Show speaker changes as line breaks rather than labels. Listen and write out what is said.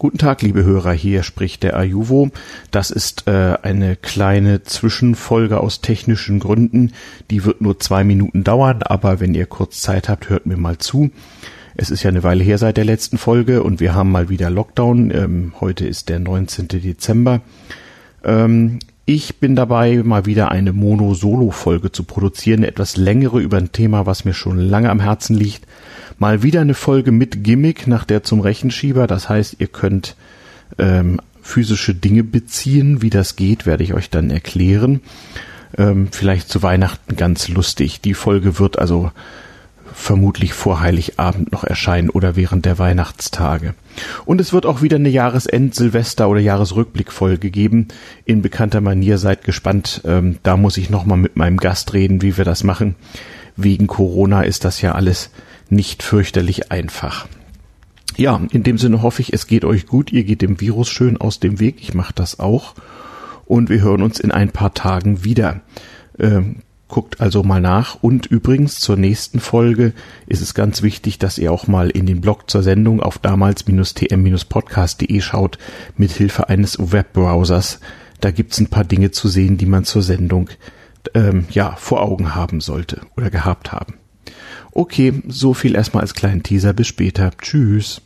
Guten Tag, liebe Hörer, hier spricht der Ajuvo. Das ist äh, eine kleine Zwischenfolge aus technischen Gründen. Die wird nur zwei Minuten dauern, aber wenn ihr kurz Zeit habt, hört mir mal zu. Es ist ja eine Weile her seit der letzten Folge und wir haben mal wieder Lockdown. Ähm, heute ist der 19. Dezember. Ähm, ich bin dabei, mal wieder eine Mono-Solo-Folge zu produzieren, eine etwas längere über ein Thema, was mir schon lange am Herzen liegt. Mal wieder eine Folge mit Gimmick nach der zum Rechenschieber. Das heißt, ihr könnt ähm, physische Dinge beziehen. Wie das geht, werde ich euch dann erklären. Ähm, vielleicht zu Weihnachten ganz lustig. Die Folge wird also vermutlich vor Heiligabend noch erscheinen oder während der Weihnachtstage. Und es wird auch wieder eine Jahresend-, Silvester- oder Jahresrückblickfolge geben. In bekannter Manier seid gespannt. Ähm, da muss ich nochmal mit meinem Gast reden, wie wir das machen. Wegen Corona ist das ja alles nicht fürchterlich einfach. Ja, in dem Sinne hoffe ich, es geht euch gut. Ihr geht dem Virus schön aus dem Weg. Ich mache das auch. Und wir hören uns in ein paar Tagen wieder. Ähm, Guckt also mal nach. Und übrigens zur nächsten Folge ist es ganz wichtig, dass ihr auch mal in den Blog zur Sendung auf damals-tm-podcast.de schaut, mit Hilfe eines Webbrowsers. Da gibt's ein paar Dinge zu sehen, die man zur Sendung ähm, ja vor Augen haben sollte oder gehabt haben. Okay, so viel erstmal als kleinen Teaser. Bis später. Tschüss.